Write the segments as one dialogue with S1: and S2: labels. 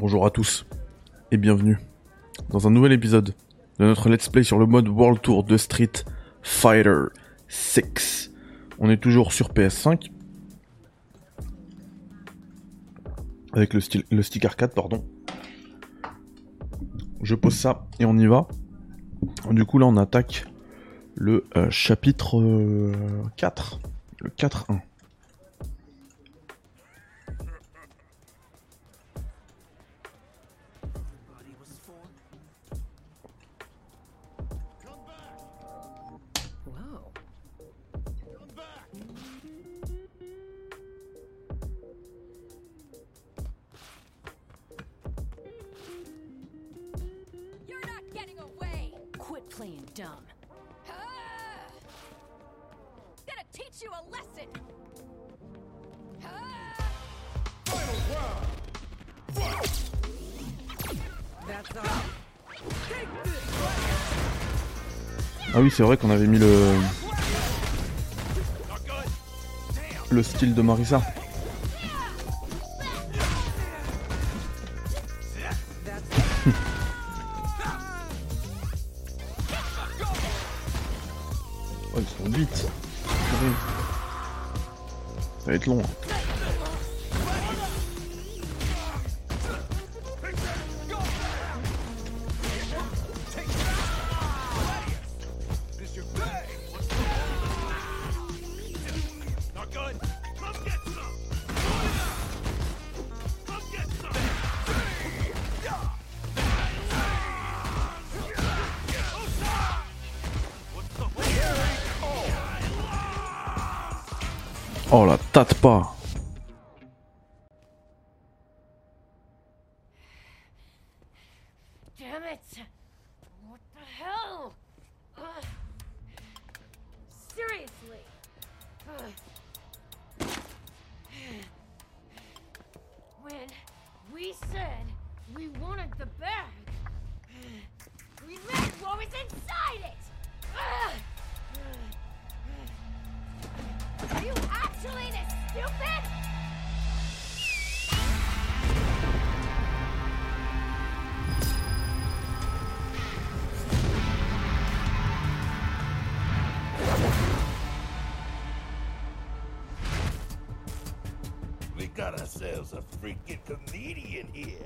S1: Bonjour à tous et bienvenue dans un nouvel épisode de notre let's play sur le mode World Tour de Street Fighter 6. On est toujours sur PS5 avec le, style, le stick arcade, pardon. Je pose ça et on y va. Du coup là on attaque le euh, chapitre euh, 4, le 4-1. C'est vrai qu'on avait mis le le style de Marissa. Oh la
S2: ourselves a freaking comedian here.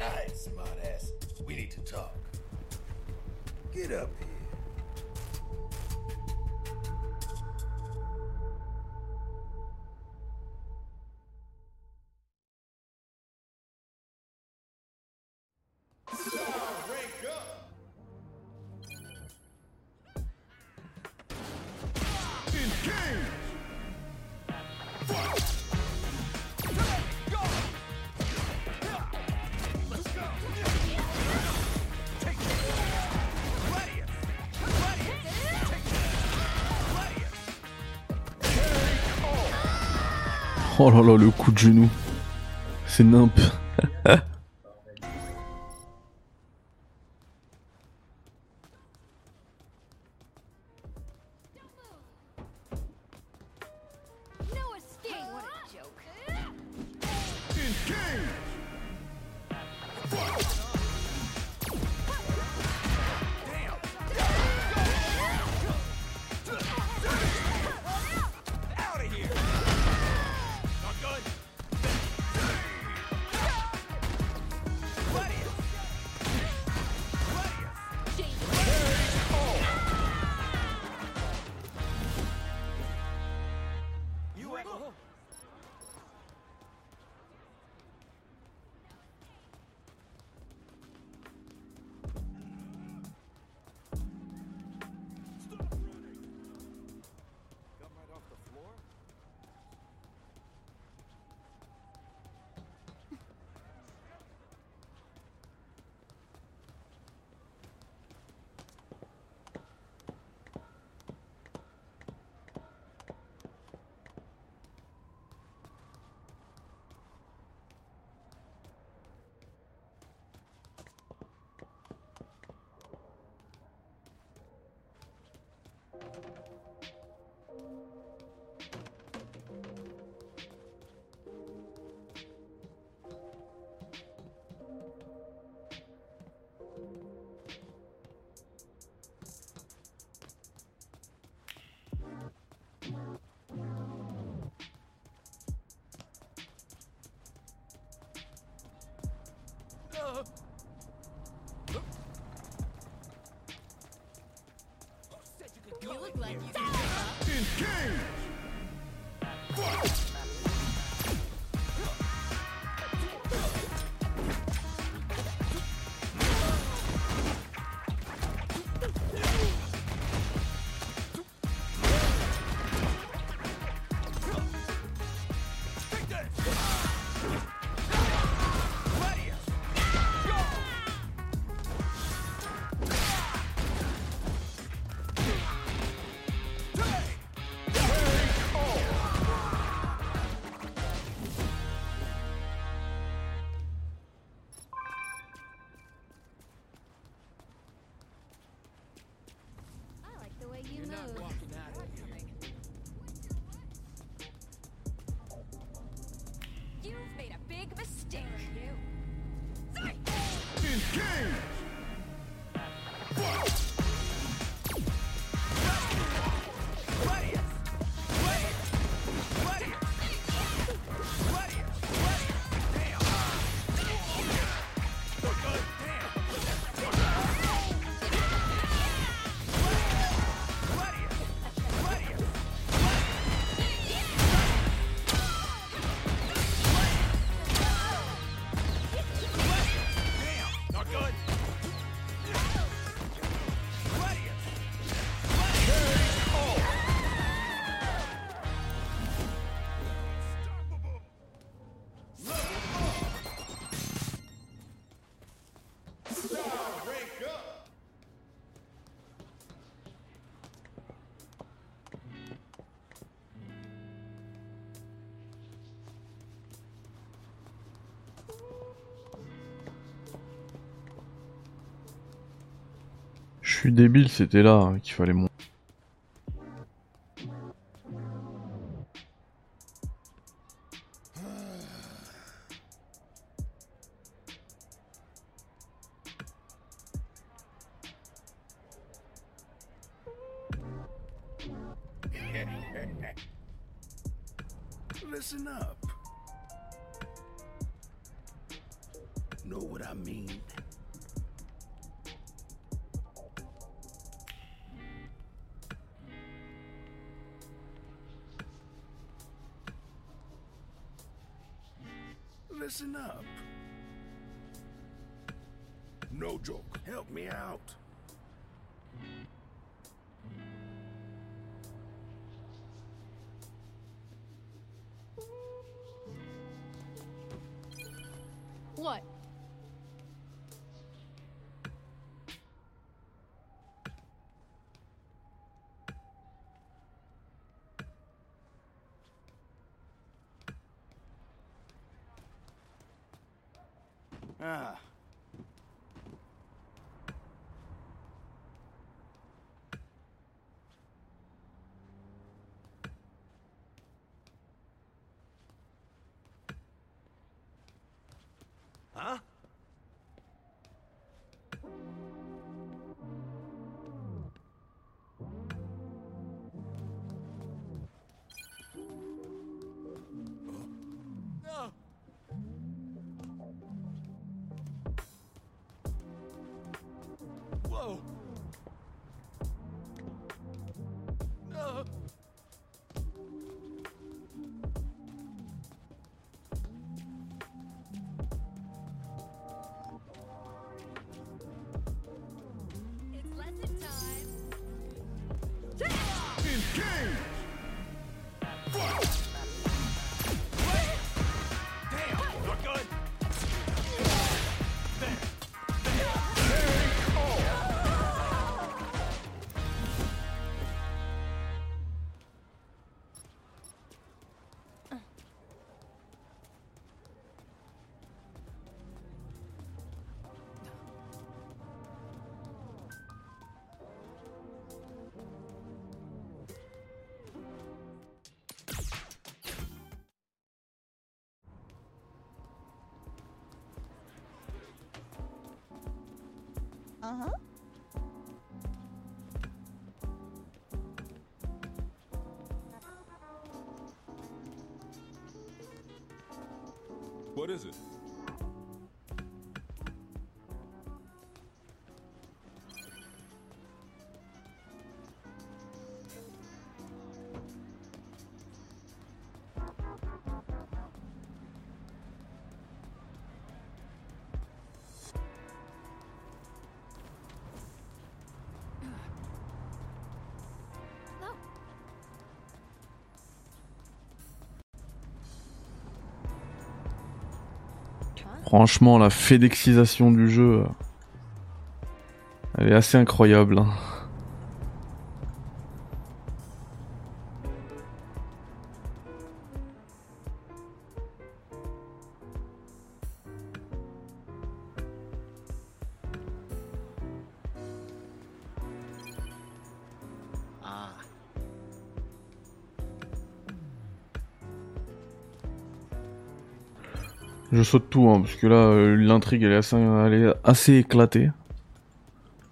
S2: Alright, smartass. We need to talk. Get up
S1: Oh là là, le coup de genou. C'est nimp.
S2: suis débile, c'était là hein, qu'il fallait monter.
S3: Uh-huh. What
S4: is it?
S1: Franchement, la fédexisation du jeu, euh, elle est assez incroyable. hein. Saute tout, hein, parce que là, euh, l'intrigue, elle est assez, éclatée.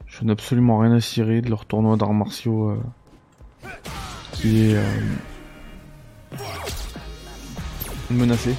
S1: Je n'ai absolument rien à cirer de leur tournoi d'arts martiaux euh, qui est euh, menacé.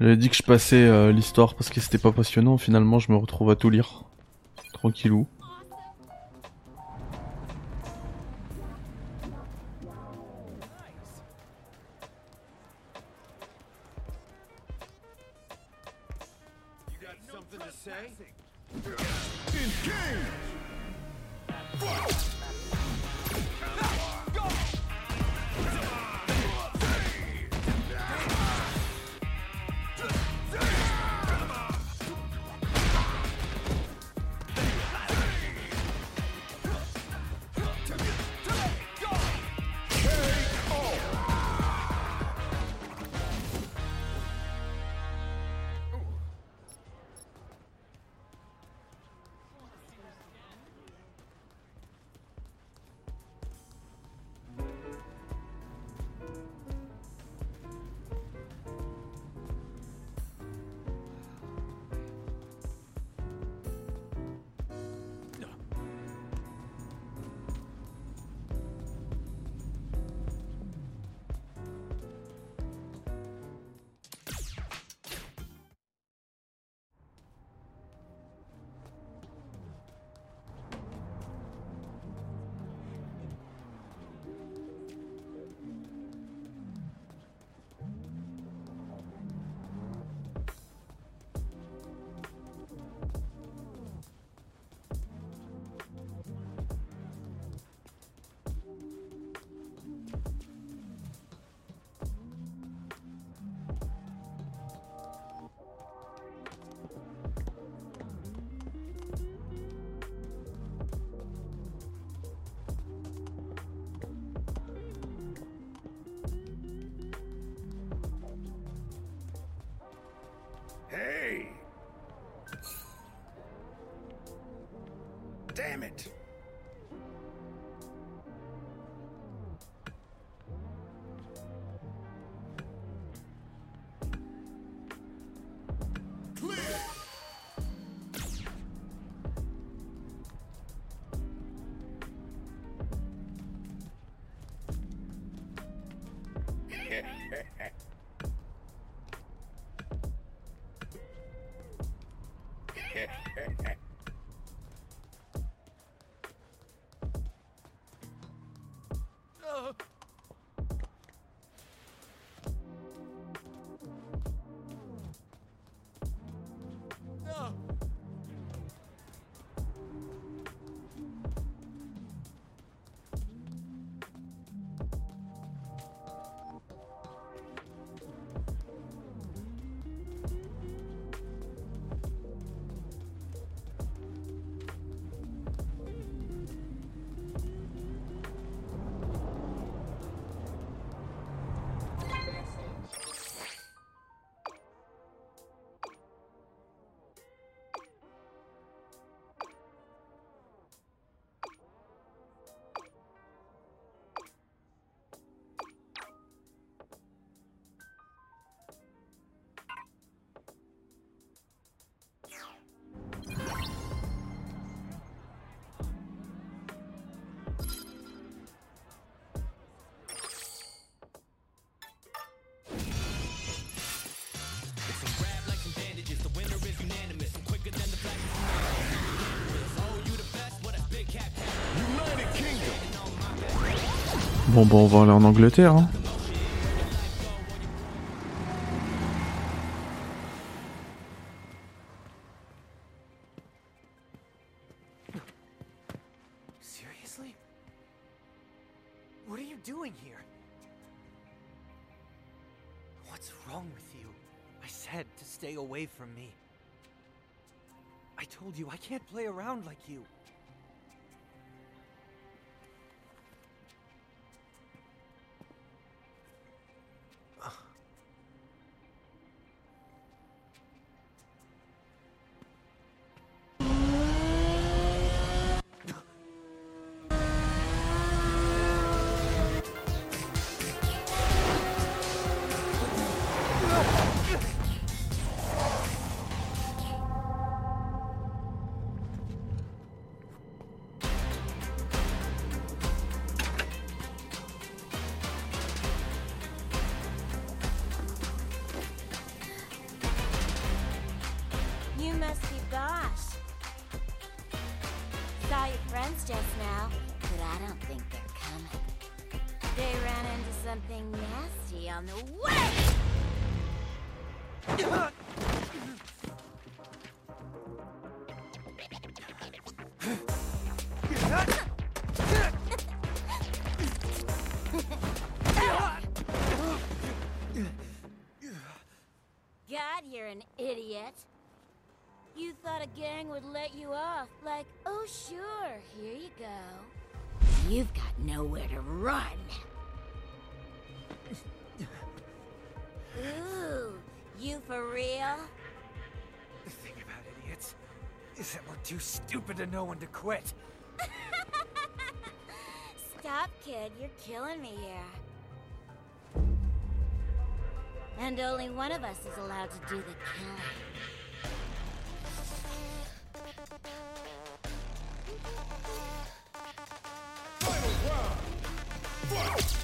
S1: J'avais dit que je passais euh, l'histoire parce que c'était pas passionnant. Finalement, je me retrouve à tout lire. Tranquillou.
S5: Damn
S6: it. Clear.
S1: Bon, bon, on va aller en Angleterre. Hein.
S7: away from me. I told you I can't play around like you.
S8: You've got nowhere to run. Ooh, you for real?
S7: The thing about idiots is that we're too stupid to know when to quit.
S8: Stop, kid, you're killing me here. And only one of us is allowed to do the killing. Let's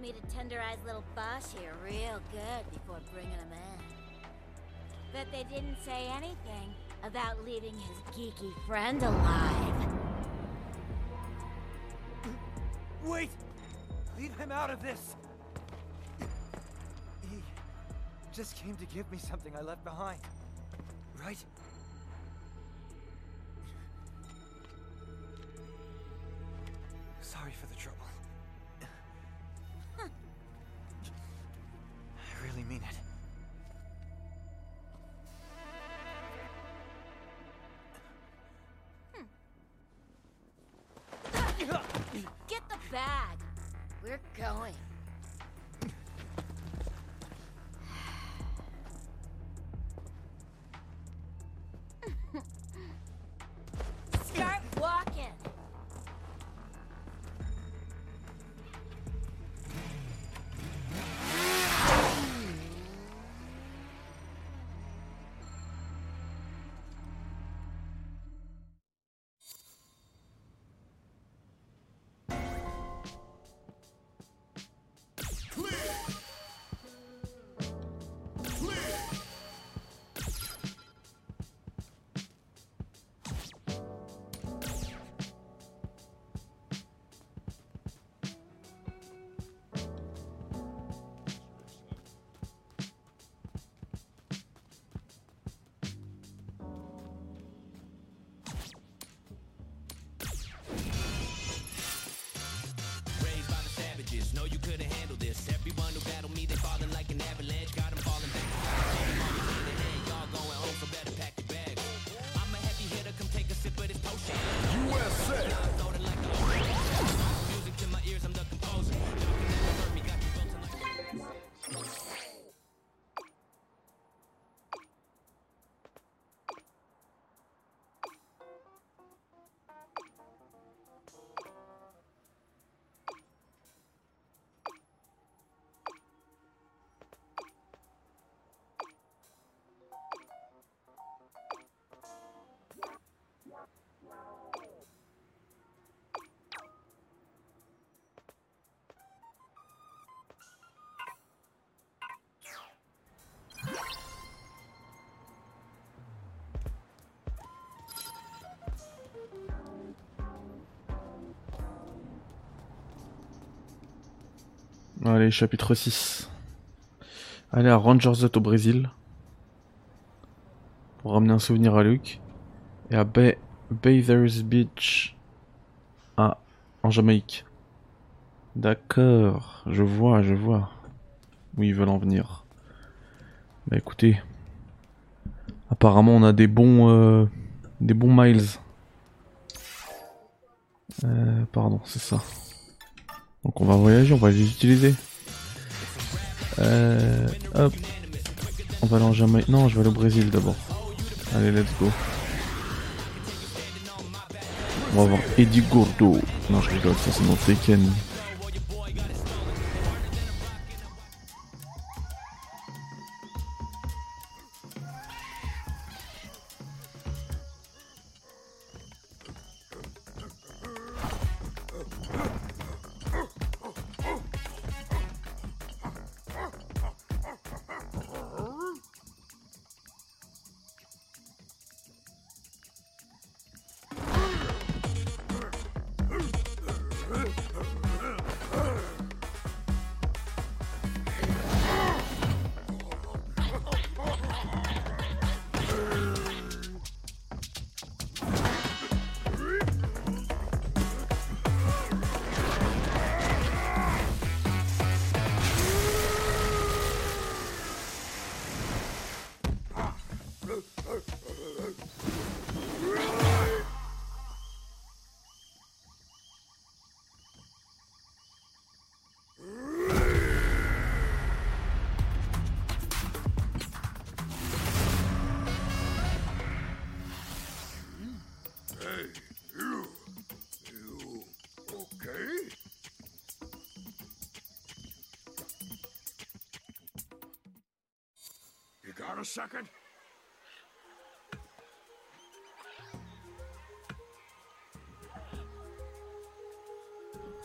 S8: Me to tenderize little Boss here real good before bringing him in. But they didn't say anything about leaving his geeky friend alive.
S7: Wait! Leave him out of this! He just came to give me something I left behind. Right?
S1: Allez, chapitre 6. Aller à Rangers au Brésil. Pour ramener un souvenir à Luke. Et à Bay Bathers Beach. Ah, en Jamaïque. D'accord, je vois, je vois. Où ils veulent en venir. Bah écoutez. Apparemment on a des bons... euh, des bons miles. Euh, pardon, c'est ça. Donc on va voyager, on va les utiliser. Euh, hop. On va aller en Jamaïque. Non, je vais aller au Brésil d'abord. Allez, let's go. On va voir Eddie Gordo. Non, je rigole, ça c'est dans Tekken.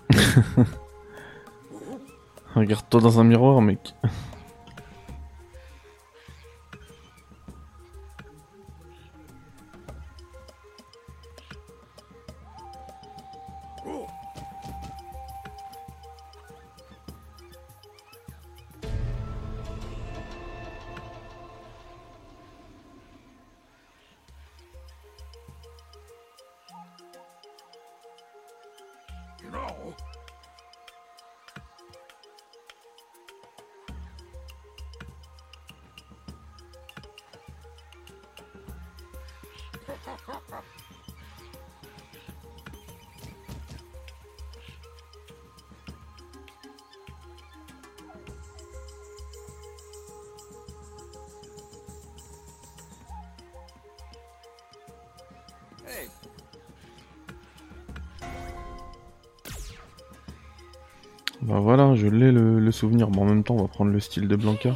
S1: Regarde-toi dans un miroir, mec.
S2: On va prendre le style de Blanca.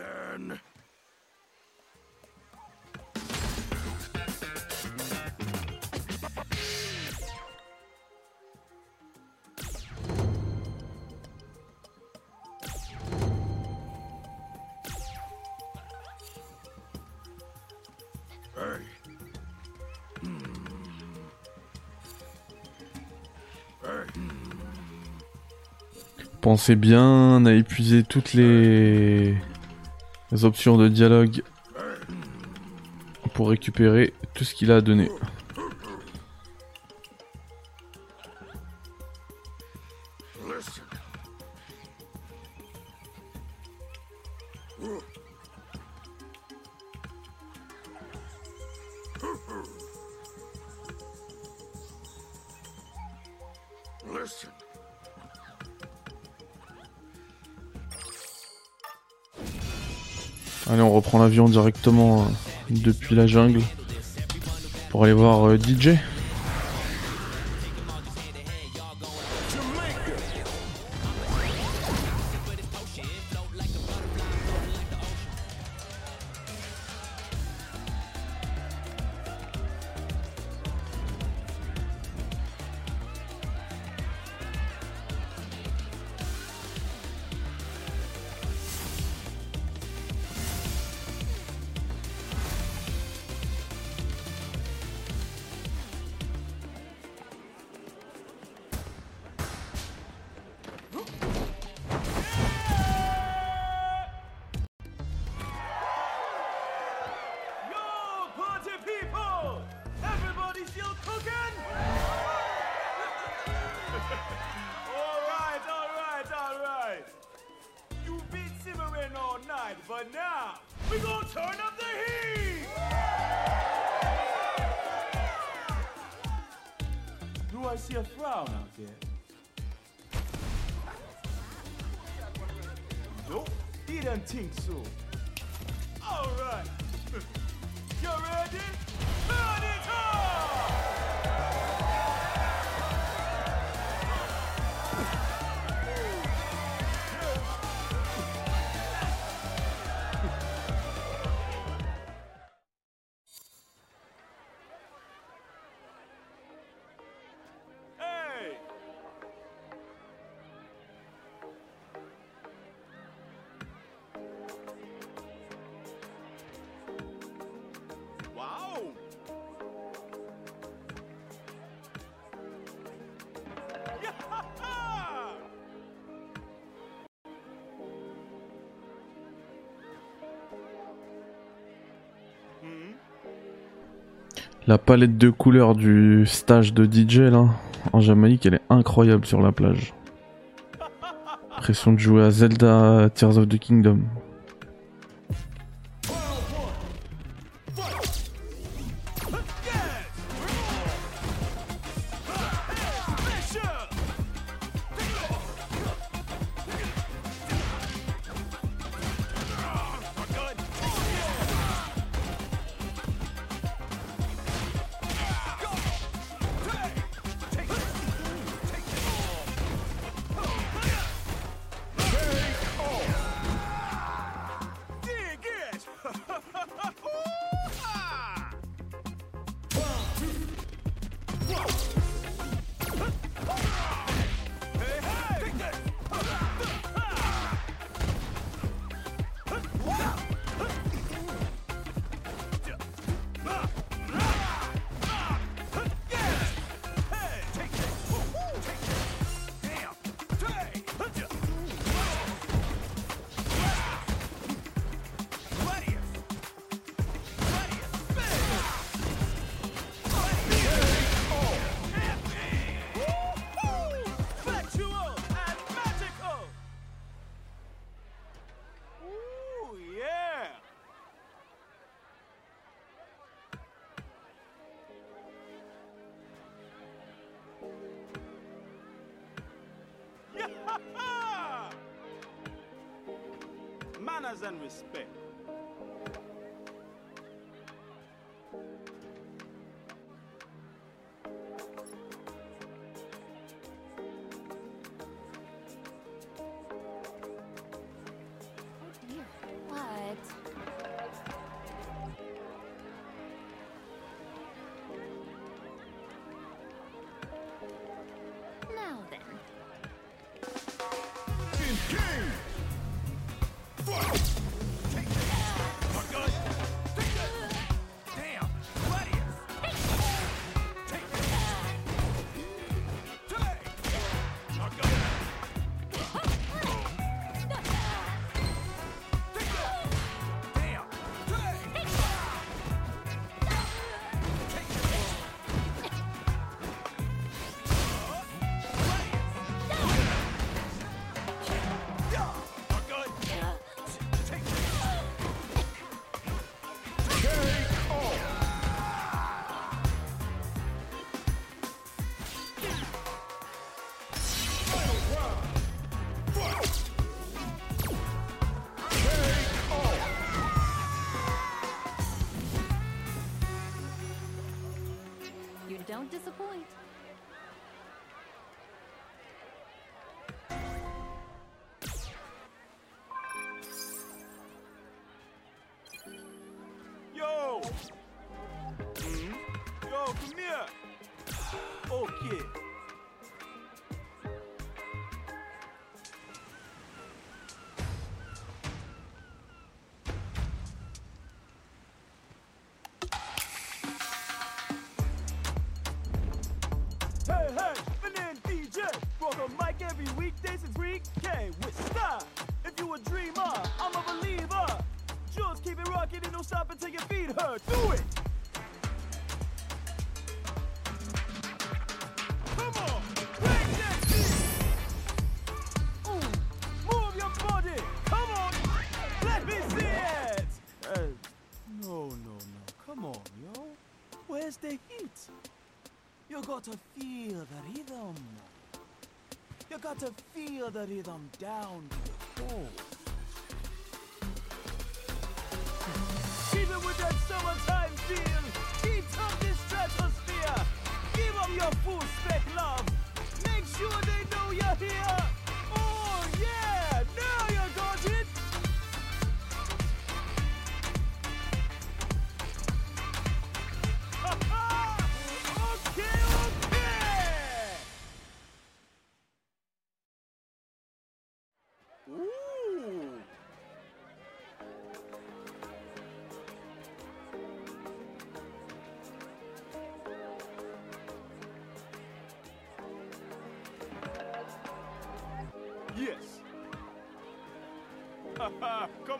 S1: Then... Hey. Hmm. Hey.
S2: Pensez bien à épuiser toutes les... les options de dialogue pour récupérer tout ce qu'il a à directement euh, depuis la jungle pour aller voir euh, DJ.
S9: Didn't think. Alright. You ready?
S2: La palette de couleurs du stage de DJ là, en Jamaïque, elle est incroyable sur la plage. Pression de jouer à Zelda Tears of the Kingdom.
S9: and respect. Feel the rhythm down to the core. Keep it with that summertime feel.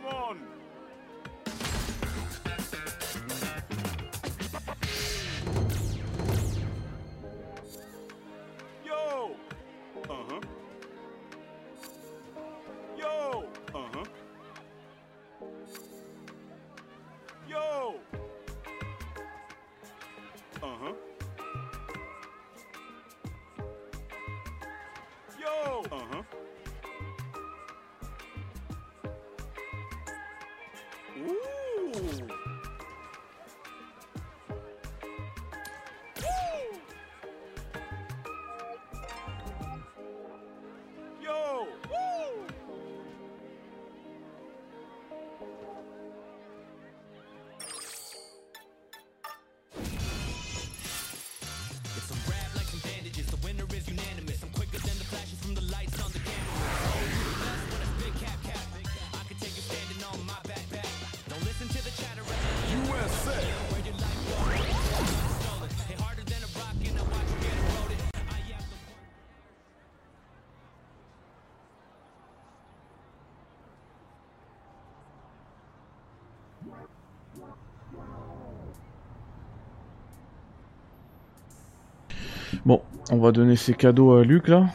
S9: Come on.
S1: Bon, on va donner ces cadeaux à Luc là.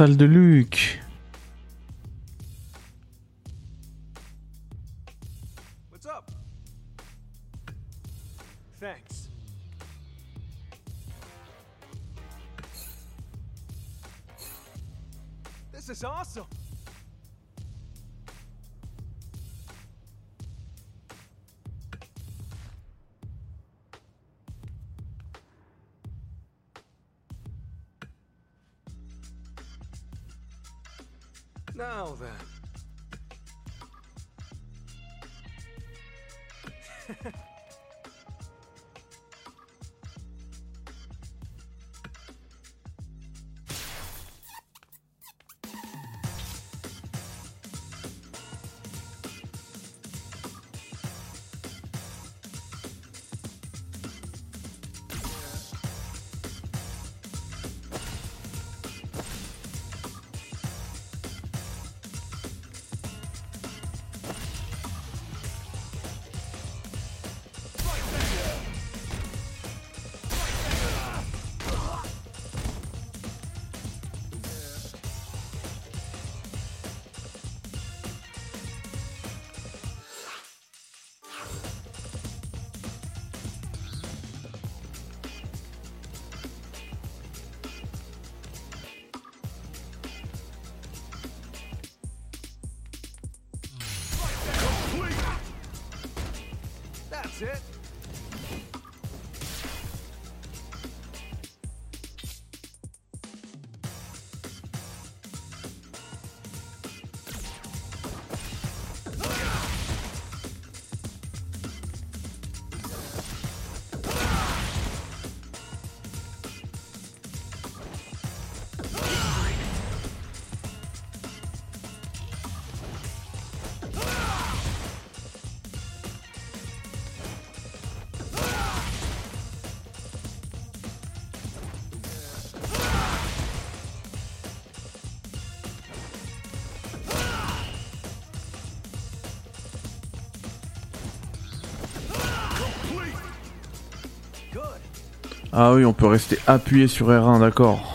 S7: Salle de Luc. Ah oui, on peut rester appuyé sur R1, d'accord.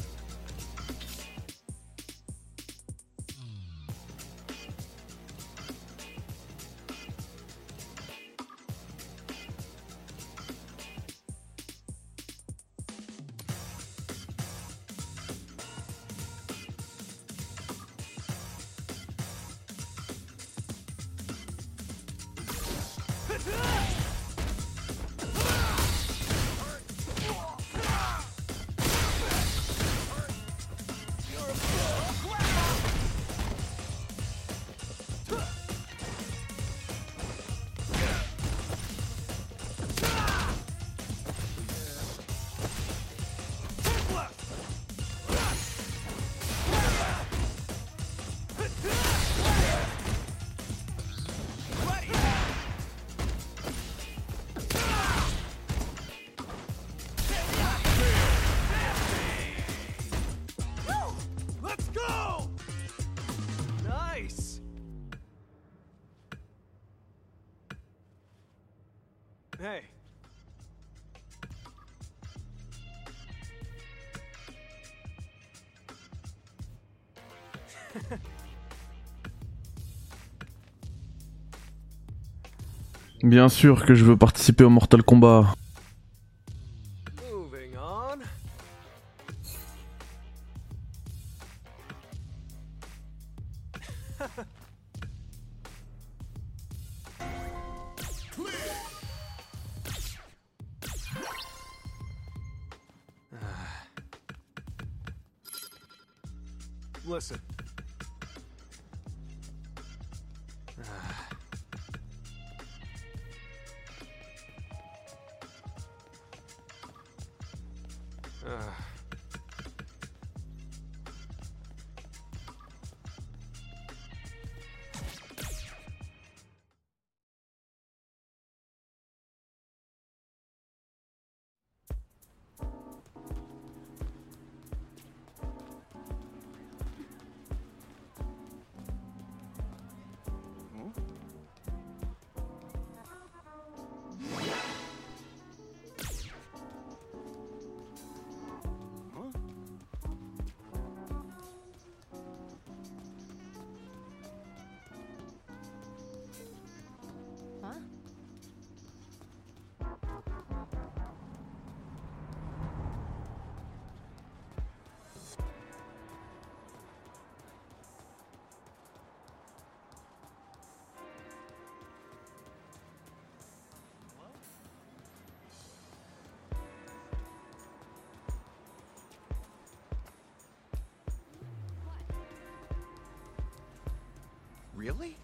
S7: Bien sûr que je veux participer au Mortal Kombat. Really?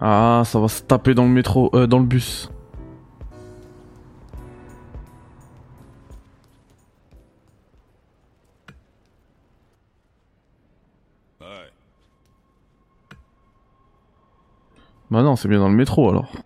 S1: Ah, ça va se taper dans le métro, euh, dans le bus. Bah non, c'est bien dans le métro alors.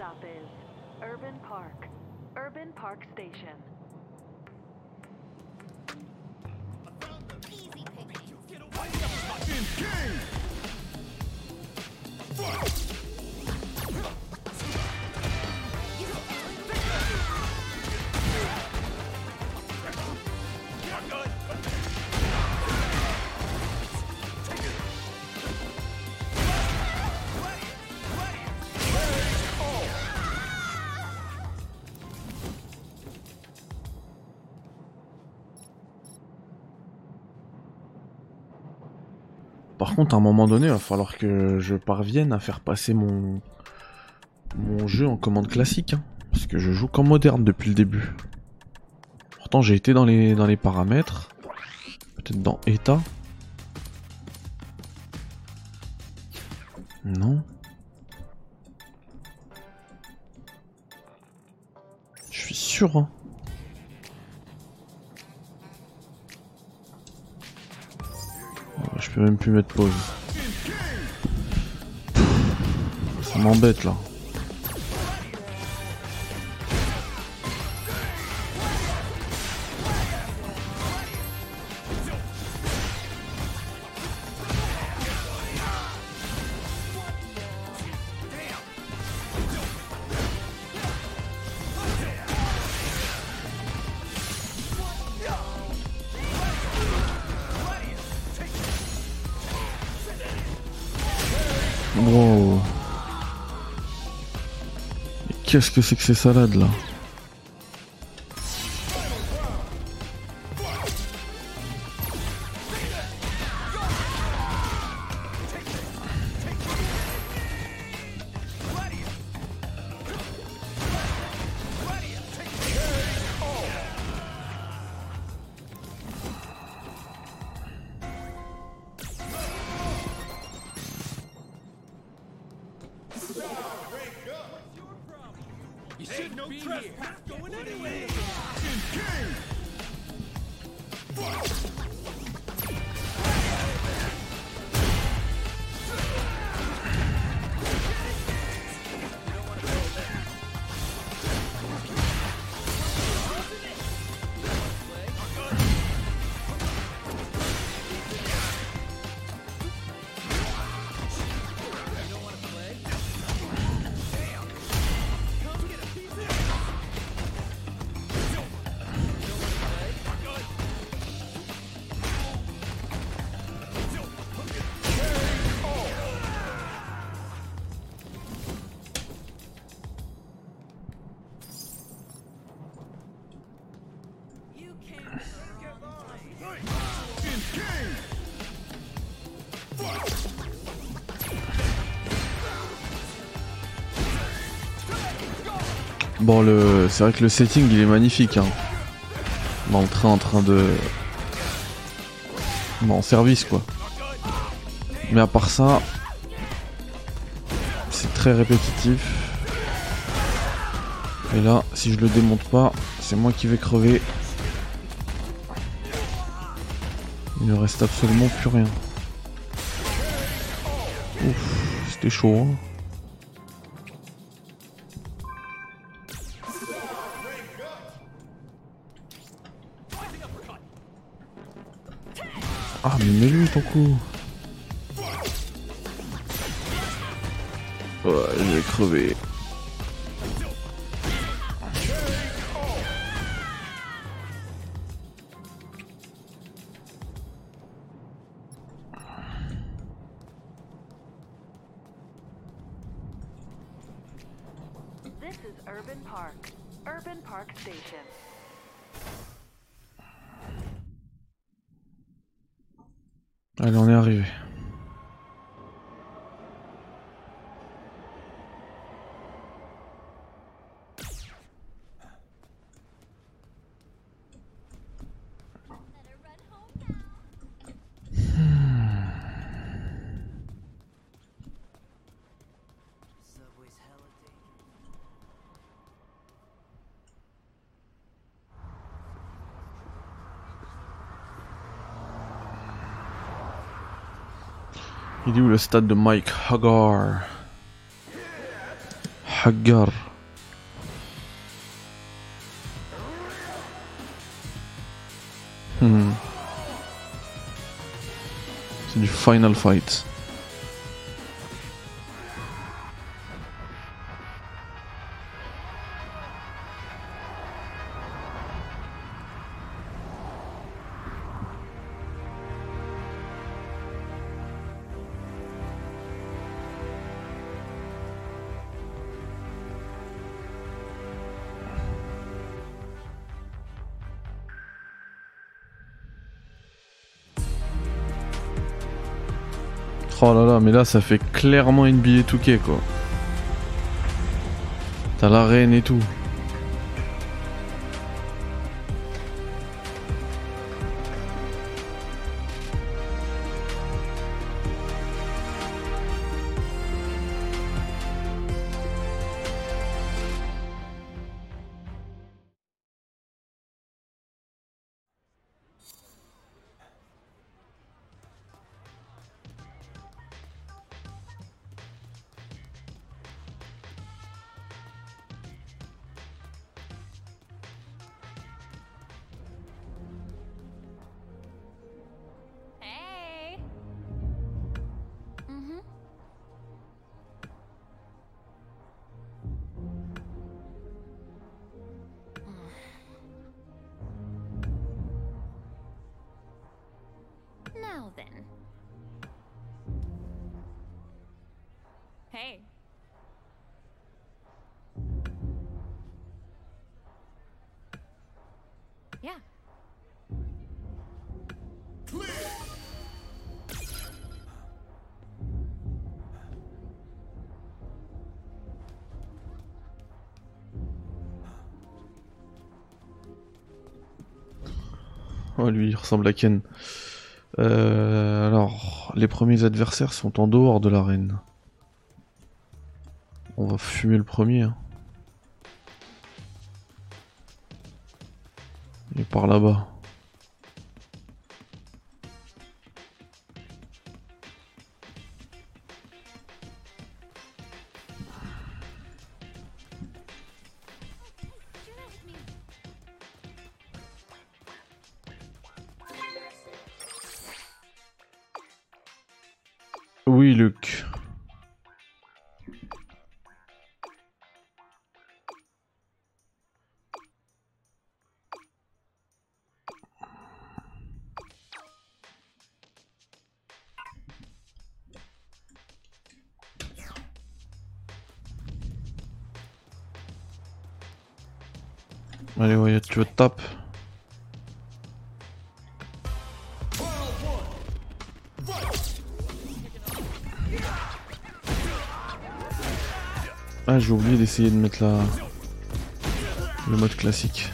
S10: Stop is Urban Park. Urban Park Station.
S8: Easy.
S1: Par à un moment donné, il va falloir que je parvienne à faire passer mon mon jeu en commande classique, hein, parce que je joue qu'en moderne depuis le début. Pourtant, j'ai été dans les dans les paramètres, peut-être dans état. Non. Je suis sûr. Hein. Je peux même plus mettre pause. Ça m'embête là. Wow. Qu'est-ce que c'est que ces salades là? C'est vrai que le setting il est magnifique. Hein. Dans le train en train de. Bon, en service quoi. Mais à part ça, c'est très répétitif. Et là, si je le démonte pas, c'est moi qui vais crever. Il ne reste absolument plus rien. Ouf, c'était chaud. Hein. Ah mais mets-lui ton coup. Ouais, je vais le stade de Mike Hagar Hagar. Hmm. C'est du Final Fight. Oh là là, mais là ça fait clairement NBA 2K quoi. T'as l'arène et tout. Lui il ressemble à Ken. Euh, alors, les premiers adversaires sont en dehors de l'arène. On va fumer le premier. hein. Il est par là-bas. Veux te Ah, j'ai oublié d'essayer de mettre la... le mode classique.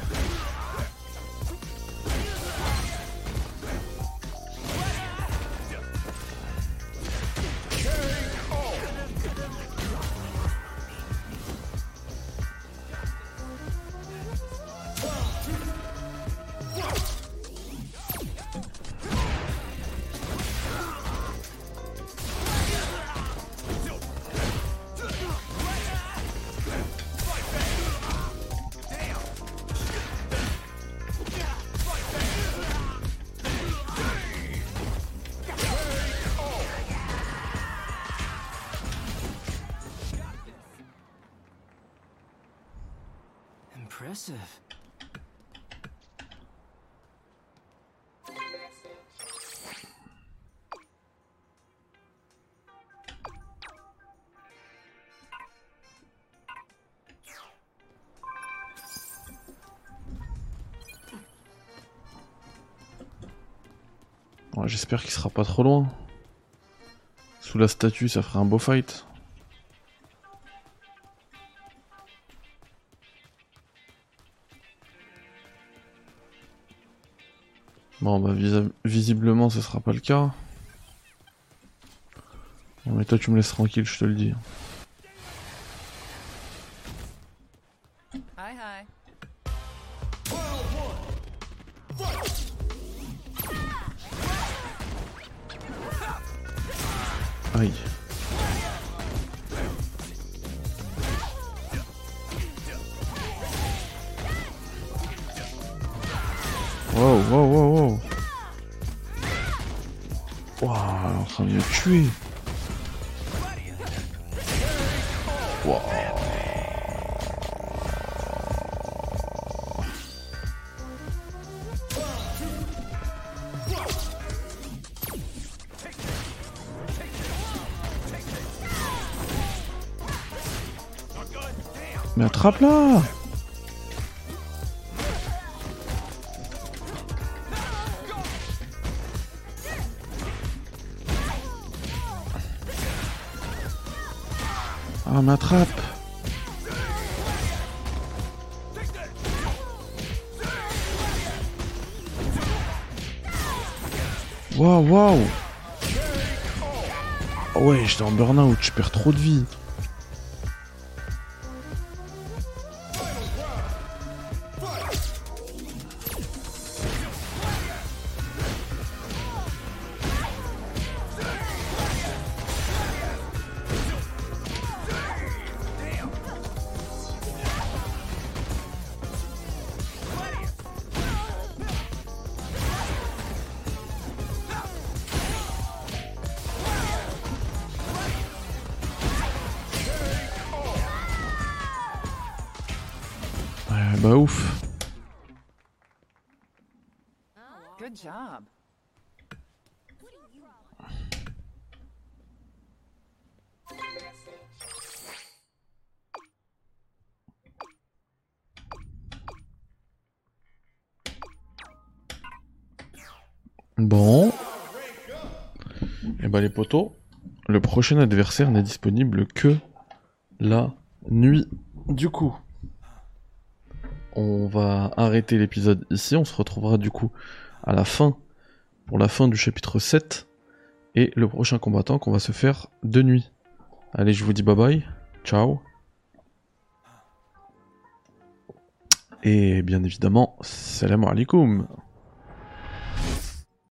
S1: J'espère qu'il sera pas trop loin. Sous la statue, ça ferait un beau fight. Bon bah visiblement ce sera pas le cas. Bon mais toi tu me laisses tranquille, je te le dis. Ah, m'attrape Waouh, waouh. Ah Ouais, j'étais en burn-out, je perds trop de vie. Prochain adversaire n'est disponible que la nuit. Du coup, on va arrêter l'épisode ici. On se retrouvera du coup à la fin, pour la fin du chapitre 7. Et le prochain combattant qu'on va se faire de nuit. Allez, je vous dis bye bye. Ciao. Et bien évidemment, salam alaikum.